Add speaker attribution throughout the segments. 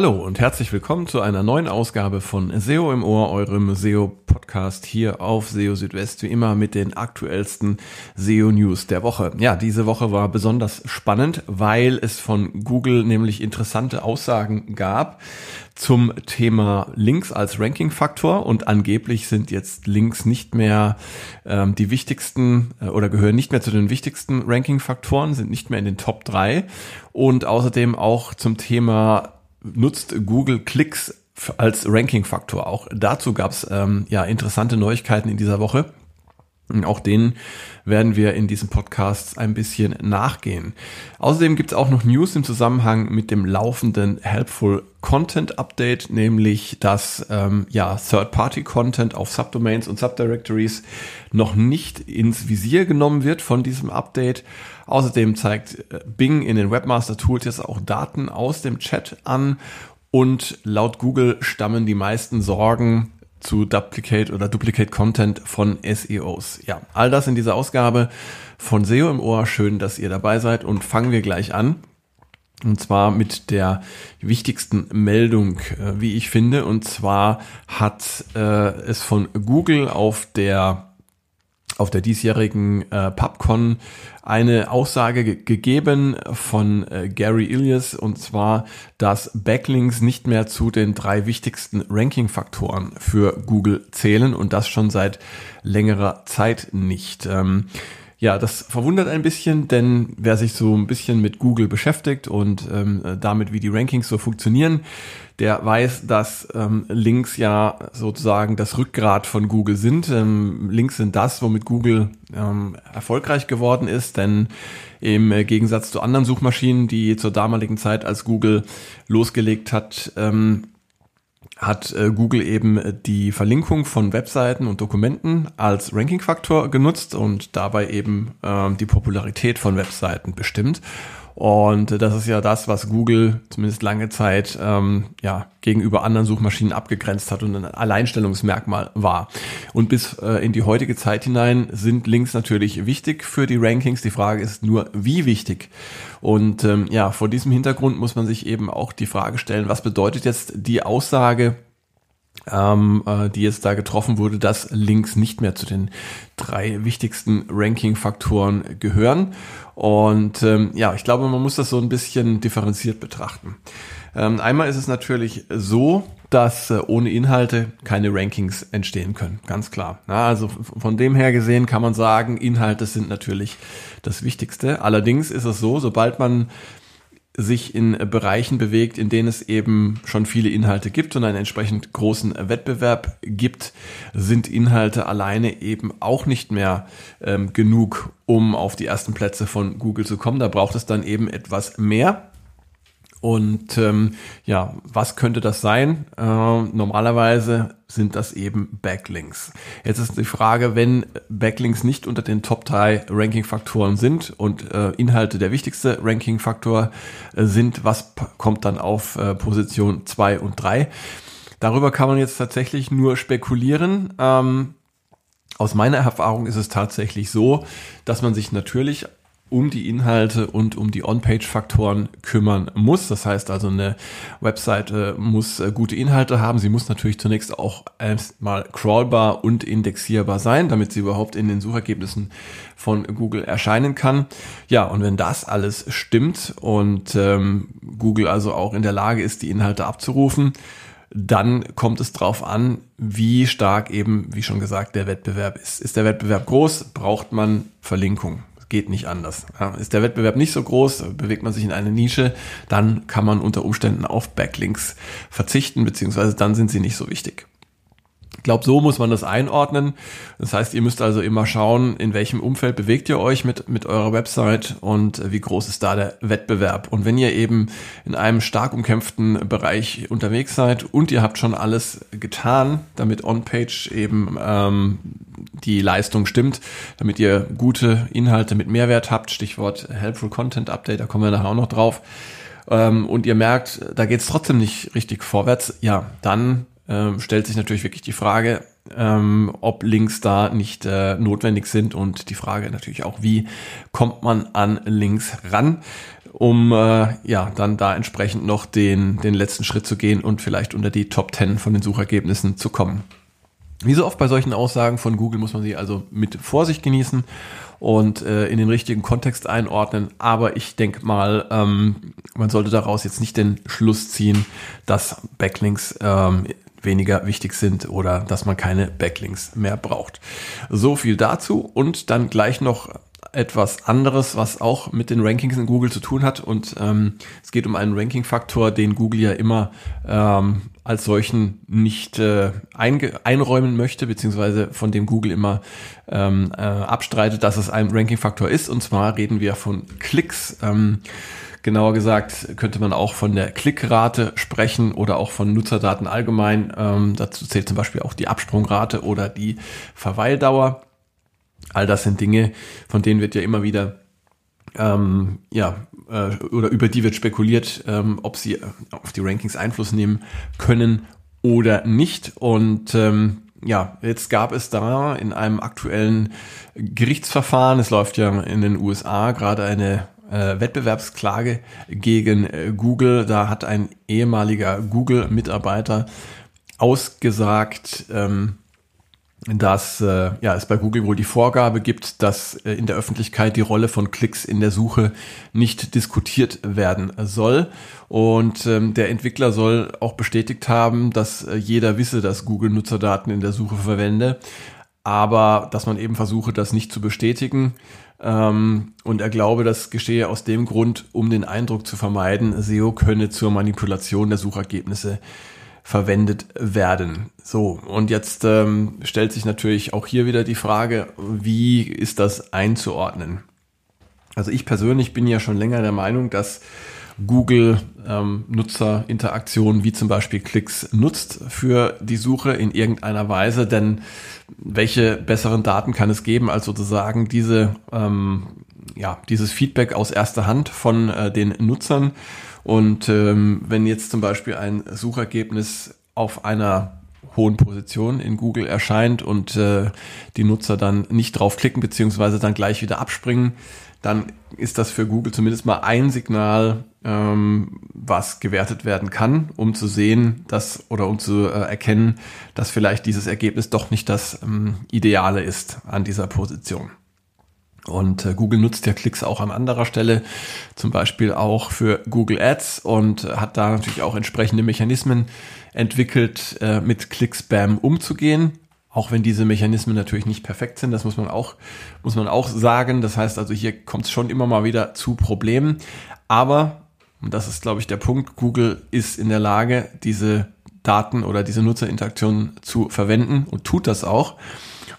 Speaker 1: Hallo und herzlich willkommen zu einer neuen Ausgabe von SEO im Ohr, eurem SEO-Podcast hier auf SEO Südwest, wie immer mit den aktuellsten SEO-News der Woche. Ja, diese Woche war besonders spannend, weil es von Google nämlich interessante Aussagen gab zum Thema Links als Ranking-Faktor und angeblich sind jetzt Links nicht mehr ähm, die wichtigsten äh, oder gehören nicht mehr zu den wichtigsten Ranking-Faktoren, sind nicht mehr in den Top 3 und außerdem auch zum Thema nutzt Google Klicks als Ranking-Faktor. Auch dazu gab es ähm, ja interessante Neuigkeiten in dieser Woche. Auch denen werden wir in diesem Podcast ein bisschen nachgehen. Außerdem gibt es auch noch News im Zusammenhang mit dem laufenden Helpful Content Update, nämlich dass ähm, ja Third-Party-Content auf Subdomains und Subdirectories noch nicht ins Visier genommen wird von diesem Update. Außerdem zeigt äh, Bing in den Webmaster Tools jetzt auch Daten aus dem Chat an und laut Google stammen die meisten Sorgen zu Duplicate oder Duplicate Content von SEOs. Ja, all das in dieser Ausgabe von SEO im Ohr. Schön, dass ihr dabei seid und fangen wir gleich an. Und zwar mit der wichtigsten Meldung, äh, wie ich finde. Und zwar hat äh, es von Google auf der auf der diesjährigen äh, PubCon eine Aussage ge gegeben von äh, Gary Ilias und zwar, dass Backlinks nicht mehr zu den drei wichtigsten Ranking-Faktoren für Google zählen und das schon seit längerer Zeit nicht. Ähm, ja, das verwundert ein bisschen, denn wer sich so ein bisschen mit Google beschäftigt und ähm, damit, wie die Rankings so funktionieren, der weiß, dass ähm, Links ja sozusagen das Rückgrat von Google sind. Ähm, Links sind das, womit Google ähm, erfolgreich geworden ist, denn im Gegensatz zu anderen Suchmaschinen, die zur damaligen Zeit, als Google losgelegt hat, ähm, hat äh, Google eben die Verlinkung von Webseiten und Dokumenten als Ranking-Faktor genutzt und dabei eben ähm, die Popularität von Webseiten bestimmt. Und das ist ja das, was Google zumindest lange Zeit ähm, ja, gegenüber anderen Suchmaschinen abgegrenzt hat und ein Alleinstellungsmerkmal war. Und bis äh, in die heutige Zeit hinein sind Links natürlich wichtig für die Rankings. Die Frage ist nur, wie wichtig. Und ähm, ja, vor diesem Hintergrund muss man sich eben auch die Frage stellen, was bedeutet jetzt die Aussage, ähm, äh, die jetzt da getroffen wurde, dass Links nicht mehr zu den drei wichtigsten Ranking-Faktoren gehören. Und ähm, ja, ich glaube, man muss das so ein bisschen differenziert betrachten. Ähm, einmal ist es natürlich so, dass äh, ohne Inhalte keine Rankings entstehen können, ganz klar. Ja, also von dem her gesehen kann man sagen, Inhalte sind natürlich das Wichtigste. Allerdings ist es so, sobald man sich in Bereichen bewegt, in denen es eben schon viele Inhalte gibt und einen entsprechend großen Wettbewerb gibt, sind Inhalte alleine eben auch nicht mehr ähm, genug, um auf die ersten Plätze von Google zu kommen. Da braucht es dann eben etwas mehr. Und ähm, ja, was könnte das sein? Äh, normalerweise sind das eben Backlinks. Jetzt ist die Frage, wenn Backlinks nicht unter den Top 3 Ranking-Faktoren sind und äh, Inhalte der wichtigste Ranking-Faktor äh, sind, was kommt dann auf äh, Position 2 und 3? Darüber kann man jetzt tatsächlich nur spekulieren. Ähm, aus meiner Erfahrung ist es tatsächlich so, dass man sich natürlich um die Inhalte und um die On-Page-Faktoren kümmern muss. Das heißt also, eine Webseite muss äh, gute Inhalte haben. Sie muss natürlich zunächst auch erstmal crawlbar und indexierbar sein, damit sie überhaupt in den Suchergebnissen von Google erscheinen kann. Ja, und wenn das alles stimmt und ähm, Google also auch in der Lage ist, die Inhalte abzurufen, dann kommt es drauf an, wie stark eben, wie schon gesagt, der Wettbewerb ist. Ist der Wettbewerb groß, braucht man Verlinkung geht nicht anders. Ist der Wettbewerb nicht so groß, bewegt man sich in eine Nische, dann kann man unter Umständen auf Backlinks verzichten, beziehungsweise dann sind sie nicht so wichtig. Ich glaube, so muss man das einordnen. Das heißt, ihr müsst also immer schauen, in welchem Umfeld bewegt ihr euch mit, mit eurer Website und wie groß ist da der Wettbewerb. Und wenn ihr eben in einem stark umkämpften Bereich unterwegs seid und ihr habt schon alles getan, damit On-Page eben ähm, die Leistung stimmt, damit ihr gute Inhalte mit Mehrwert habt, Stichwort Helpful Content Update, da kommen wir nachher auch noch drauf, ähm, und ihr merkt, da geht es trotzdem nicht richtig vorwärts, ja, dann ähm, stellt sich natürlich wirklich die Frage, ähm, ob Links da nicht äh, notwendig sind und die Frage natürlich auch, wie kommt man an Links ran. um äh, ja dann da entsprechend noch den, den letzten Schritt zu gehen und vielleicht unter die Top 10 von den Suchergebnissen zu kommen. Wie so oft bei solchen Aussagen von Google muss man sie also mit Vorsicht genießen und äh, in den richtigen Kontext einordnen. Aber ich denke mal, ähm, man sollte daraus jetzt nicht den Schluss ziehen, dass Backlinks ähm, weniger wichtig sind oder dass man keine Backlinks mehr braucht. So viel dazu und dann gleich noch etwas anderes, was auch mit den Rankings in Google zu tun hat. Und ähm, es geht um einen Ranking-Faktor, den Google ja immer ähm, als solchen nicht äh, einräumen möchte, beziehungsweise von dem Google immer ähm, äh, abstreitet, dass es ein Ranking-Faktor ist. Und zwar reden wir von Klicks. Ähm, genauer gesagt könnte man auch von der Klickrate sprechen oder auch von Nutzerdaten allgemein. Ähm, dazu zählt zum Beispiel auch die Absprungrate oder die Verweildauer. All das sind Dinge, von denen wird ja immer wieder ähm, ja, äh, oder über die wird spekuliert, ähm, ob sie äh, auf die Rankings Einfluss nehmen können oder nicht. Und ähm, ja, jetzt gab es da in einem aktuellen Gerichtsverfahren, es läuft ja in den USA gerade eine äh, Wettbewerbsklage gegen äh, Google. Da hat ein ehemaliger Google-Mitarbeiter ausgesagt, ähm, dass äh, ja, es bei Google wohl die Vorgabe gibt, dass äh, in der Öffentlichkeit die Rolle von Klicks in der Suche nicht diskutiert werden soll. Und ähm, der Entwickler soll auch bestätigt haben, dass äh, jeder wisse, dass Google Nutzerdaten in der Suche verwende, aber dass man eben versuche, das nicht zu bestätigen. Ähm, und er glaube, das geschehe aus dem Grund, um den Eindruck zu vermeiden, SEO könne zur Manipulation der Suchergebnisse verwendet werden. So, und jetzt ähm, stellt sich natürlich auch hier wieder die Frage, wie ist das einzuordnen? Also ich persönlich bin ja schon länger der Meinung, dass Google ähm, wie zum Beispiel Klicks nutzt für die Suche in irgendeiner Weise, denn welche besseren Daten kann es geben, als sozusagen diese, ähm, ja, dieses Feedback aus erster Hand von äh, den Nutzern? Und ähm, wenn jetzt zum Beispiel ein Suchergebnis auf einer hohen Position in Google erscheint und äh, die Nutzer dann nicht draufklicken beziehungsweise dann gleich wieder abspringen, dann ist das für Google zumindest mal ein Signal, was gewertet werden kann, um zu sehen, dass oder um zu äh, erkennen, dass vielleicht dieses Ergebnis doch nicht das ähm, Ideale ist an dieser Position. Und äh, Google nutzt ja Klicks auch an anderer Stelle, zum Beispiel auch für Google Ads und hat da natürlich auch entsprechende Mechanismen entwickelt, äh, mit Click-Spam umzugehen. Auch wenn diese Mechanismen natürlich nicht perfekt sind, das muss man auch, muss man auch sagen. Das heißt also, hier kommt es schon immer mal wieder zu Problemen. Aber, und das ist, glaube ich, der Punkt, Google ist in der Lage, diese Daten oder diese Nutzerinteraktionen zu verwenden und tut das auch.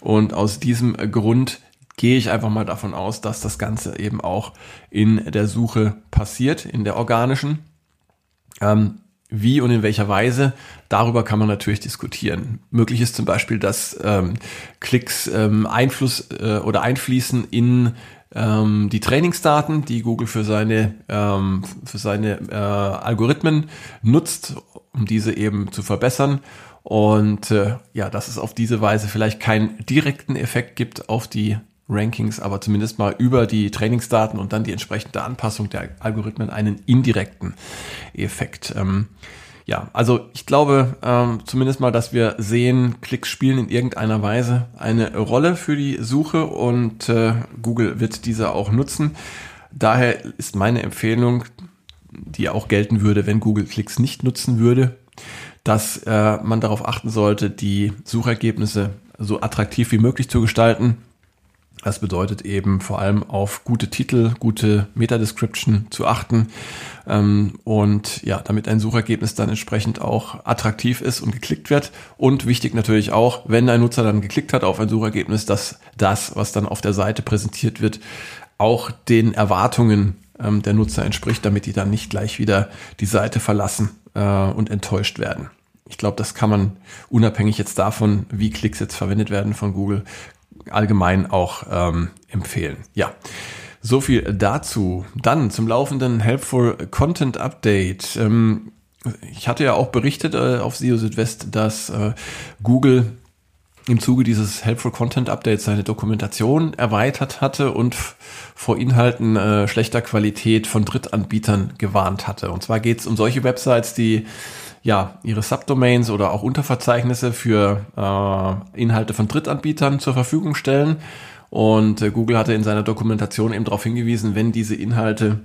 Speaker 1: Und aus diesem Grund gehe ich einfach mal davon aus, dass das Ganze eben auch in der Suche passiert, in der organischen. Ähm, wie und in welcher Weise, darüber kann man natürlich diskutieren. Möglich ist zum Beispiel, dass ähm, Klicks ähm, Einfluss äh, oder einfließen in ähm, die Trainingsdaten, die Google für seine, ähm, für seine äh, Algorithmen nutzt, um diese eben zu verbessern. Und äh, ja, dass es auf diese Weise vielleicht keinen direkten Effekt gibt auf die Rankings, aber zumindest mal über die Trainingsdaten und dann die entsprechende Anpassung der Algorithmen einen indirekten Effekt. Ähm, ja, also ich glaube ähm, zumindest mal, dass wir sehen, Klicks spielen in irgendeiner Weise eine Rolle für die Suche und äh, Google wird diese auch nutzen. Daher ist meine Empfehlung, die auch gelten würde, wenn Google Klicks nicht nutzen würde, dass äh, man darauf achten sollte, die Suchergebnisse so attraktiv wie möglich zu gestalten das bedeutet eben vor allem auf gute Titel, gute Meta-Description zu achten ähm, und ja, damit ein Suchergebnis dann entsprechend auch attraktiv ist und geklickt wird. Und wichtig natürlich auch, wenn ein Nutzer dann geklickt hat auf ein Suchergebnis, dass das, was dann auf der Seite präsentiert wird, auch den Erwartungen ähm, der Nutzer entspricht, damit die dann nicht gleich wieder die Seite verlassen äh, und enttäuscht werden. Ich glaube, das kann man unabhängig jetzt davon, wie Klicks jetzt verwendet werden von Google, allgemein auch ähm, empfehlen. Ja. So viel dazu. Dann zum laufenden Helpful Content Update. Ähm, ich hatte ja auch berichtet äh, auf SEO Südwest, dass äh, Google im Zuge dieses Helpful Content Updates seine Dokumentation erweitert hatte und vor Inhalten äh, schlechter Qualität von Drittanbietern gewarnt hatte. Und zwar geht es um solche Websites, die ja ihre Subdomains oder auch Unterverzeichnisse für äh, Inhalte von Drittanbietern zur Verfügung stellen. Und äh, Google hatte in seiner Dokumentation eben darauf hingewiesen, wenn diese Inhalte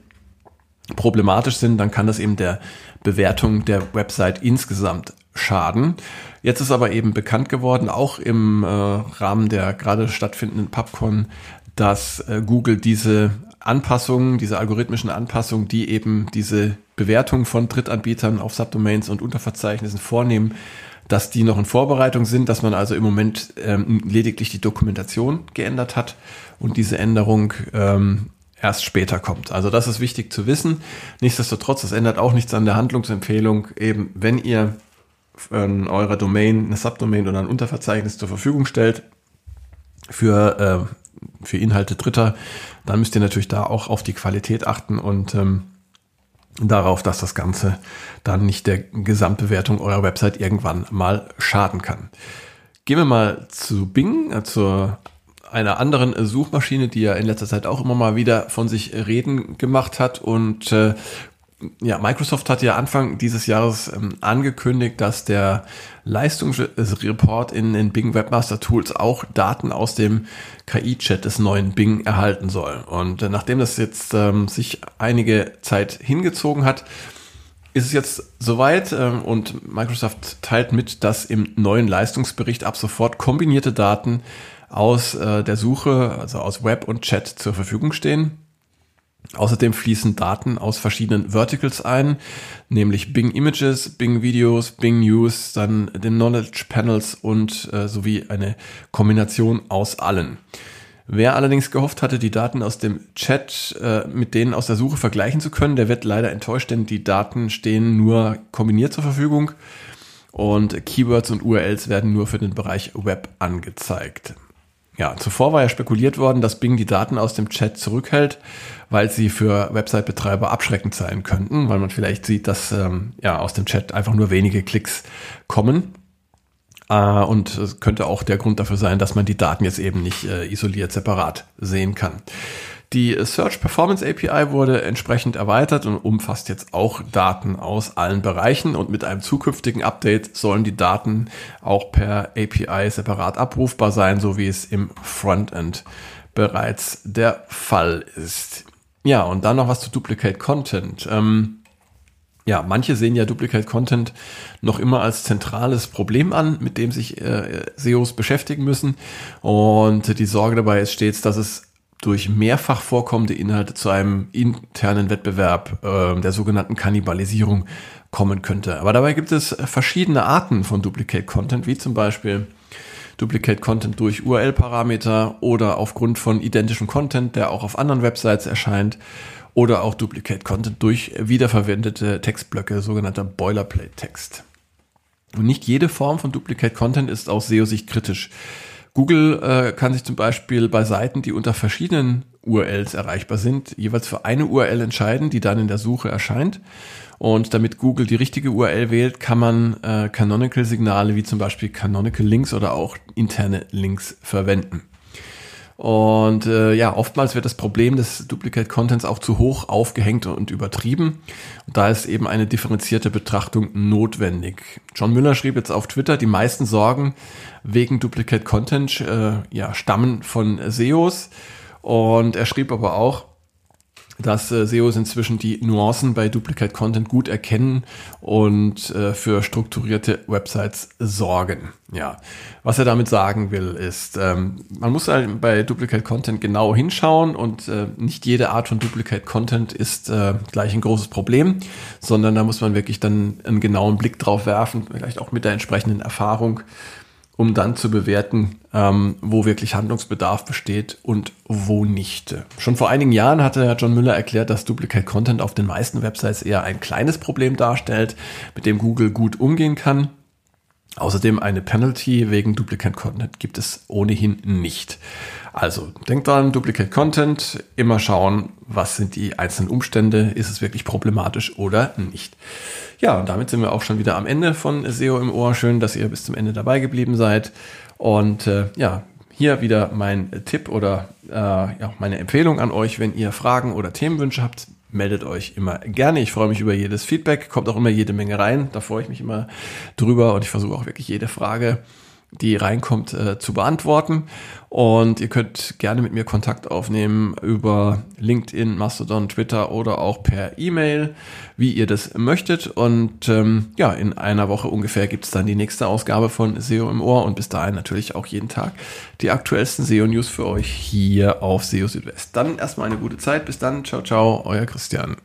Speaker 1: problematisch sind, dann kann das eben der Bewertung der Website insgesamt schaden. Jetzt ist aber eben bekannt geworden, auch im äh, Rahmen der gerade stattfindenden PubCon, dass äh, Google diese Anpassungen, diese algorithmischen Anpassungen, die eben diese Bewertung von Drittanbietern auf Subdomains und Unterverzeichnissen vornehmen, dass die noch in Vorbereitung sind, dass man also im Moment ähm, lediglich die Dokumentation geändert hat und diese Änderung ähm, erst später kommt. Also das ist wichtig zu wissen. Nichtsdestotrotz, das ändert auch nichts an der Handlungsempfehlung. Eben, wenn ihr ähm, eurer Domain eine Subdomain oder ein Unterverzeichnis zur Verfügung stellt für, äh, für Inhalte Dritter, dann müsst ihr natürlich da auch auf die Qualität achten und ähm, darauf, dass das Ganze dann nicht der Gesamtbewertung eurer Website irgendwann mal schaden kann. Gehen wir mal zu Bing, äh, zur einer anderen Suchmaschine, die ja in letzter Zeit auch immer mal wieder von sich reden gemacht hat und äh, ja, Microsoft hat ja Anfang dieses Jahres ähm, angekündigt, dass der Leistungsreport in den Bing Webmaster Tools auch Daten aus dem KI-Chat des neuen Bing erhalten soll. Und äh, nachdem das jetzt ähm, sich einige Zeit hingezogen hat, ist es jetzt soweit ähm, und Microsoft teilt mit, dass im neuen Leistungsbericht ab sofort kombinierte Daten aus äh, der Suche, also aus Web und Chat zur Verfügung stehen. Außerdem fließen Daten aus verschiedenen Verticals ein, nämlich Bing Images, Bing Videos, Bing News, dann den Knowledge Panels und äh, sowie eine Kombination aus allen. Wer allerdings gehofft hatte, die Daten aus dem Chat äh, mit denen aus der Suche vergleichen zu können, der wird leider enttäuscht, denn die Daten stehen nur kombiniert zur Verfügung und Keywords und URLs werden nur für den Bereich Web angezeigt. Ja, zuvor war ja spekuliert worden, dass Bing die Daten aus dem Chat zurückhält, weil sie für Website-Betreiber abschreckend sein könnten, weil man vielleicht sieht, dass ähm, ja aus dem Chat einfach nur wenige Klicks kommen. Äh, und es könnte auch der Grund dafür sein, dass man die Daten jetzt eben nicht äh, isoliert separat sehen kann. Die Search Performance API wurde entsprechend erweitert und umfasst jetzt auch Daten aus allen Bereichen und mit einem zukünftigen Update sollen die Daten auch per API separat abrufbar sein, so wie es im Frontend bereits der Fall ist. Ja, und dann noch was zu Duplicate Content. Ähm, ja, manche sehen ja Duplicate Content noch immer als zentrales Problem an, mit dem sich äh, SEOs beschäftigen müssen. Und die Sorge dabei ist stets, dass es durch mehrfach vorkommende Inhalte zu einem internen Wettbewerb äh, der sogenannten Kannibalisierung kommen könnte. Aber dabei gibt es verschiedene Arten von Duplicate Content, wie zum Beispiel Duplicate Content durch URL-Parameter oder aufgrund von identischem Content, der auch auf anderen Websites erscheint oder auch Duplicate Content durch wiederverwendete Textblöcke, sogenannter Boilerplate-Text. Und nicht jede Form von Duplicate Content ist aus SEO-Sicht kritisch. Google äh, kann sich zum Beispiel bei Seiten, die unter verschiedenen URLs erreichbar sind, jeweils für eine URL entscheiden, die dann in der Suche erscheint. Und damit Google die richtige URL wählt, kann man äh, Canonical-Signale wie zum Beispiel Canonical Links oder auch interne Links verwenden. Und äh, ja, oftmals wird das Problem des Duplicate Contents auch zu hoch aufgehängt und übertrieben. Und da ist eben eine differenzierte Betrachtung notwendig. John Müller schrieb jetzt auf Twitter, die meisten Sorgen wegen Duplicate Content äh, ja, stammen von SEOs. Und er schrieb aber auch, dass äh, SEOs inzwischen die Nuancen bei Duplicate Content gut erkennen und äh, für strukturierte Websites sorgen. Ja, was er damit sagen will, ist, ähm, man muss halt bei Duplicate Content genau hinschauen und äh, nicht jede Art von Duplicate Content ist äh, gleich ein großes Problem, sondern da muss man wirklich dann einen genauen Blick drauf werfen, vielleicht auch mit der entsprechenden Erfahrung um dann zu bewerten, ähm, wo wirklich Handlungsbedarf besteht und wo nicht. Schon vor einigen Jahren hatte John Müller erklärt, dass Duplicate Content auf den meisten Websites eher ein kleines Problem darstellt, mit dem Google gut umgehen kann. Außerdem eine Penalty wegen Duplicate Content gibt es ohnehin nicht. Also denkt dran, Duplicate Content, immer schauen, was sind die einzelnen Umstände, ist es wirklich problematisch oder nicht. Ja, und damit sind wir auch schon wieder am Ende von SEO im Ohr. Schön, dass ihr bis zum Ende dabei geblieben seid. Und äh, ja, hier wieder mein Tipp oder äh, ja, meine Empfehlung an euch, wenn ihr Fragen oder Themenwünsche habt, meldet euch immer gerne. Ich freue mich über jedes Feedback, kommt auch immer jede Menge rein. Da freue ich mich immer drüber und ich versuche auch wirklich jede Frage die reinkommt, äh, zu beantworten. Und ihr könnt gerne mit mir Kontakt aufnehmen über LinkedIn, Mastodon, Twitter oder auch per E-Mail, wie ihr das möchtet. Und ähm, ja, in einer Woche ungefähr gibt es dann die nächste Ausgabe von SEO im Ohr und bis dahin natürlich auch jeden Tag die aktuellsten SEO-News für euch hier auf SEO Südwest. Dann erstmal eine gute Zeit. Bis dann. Ciao, ciao, euer Christian.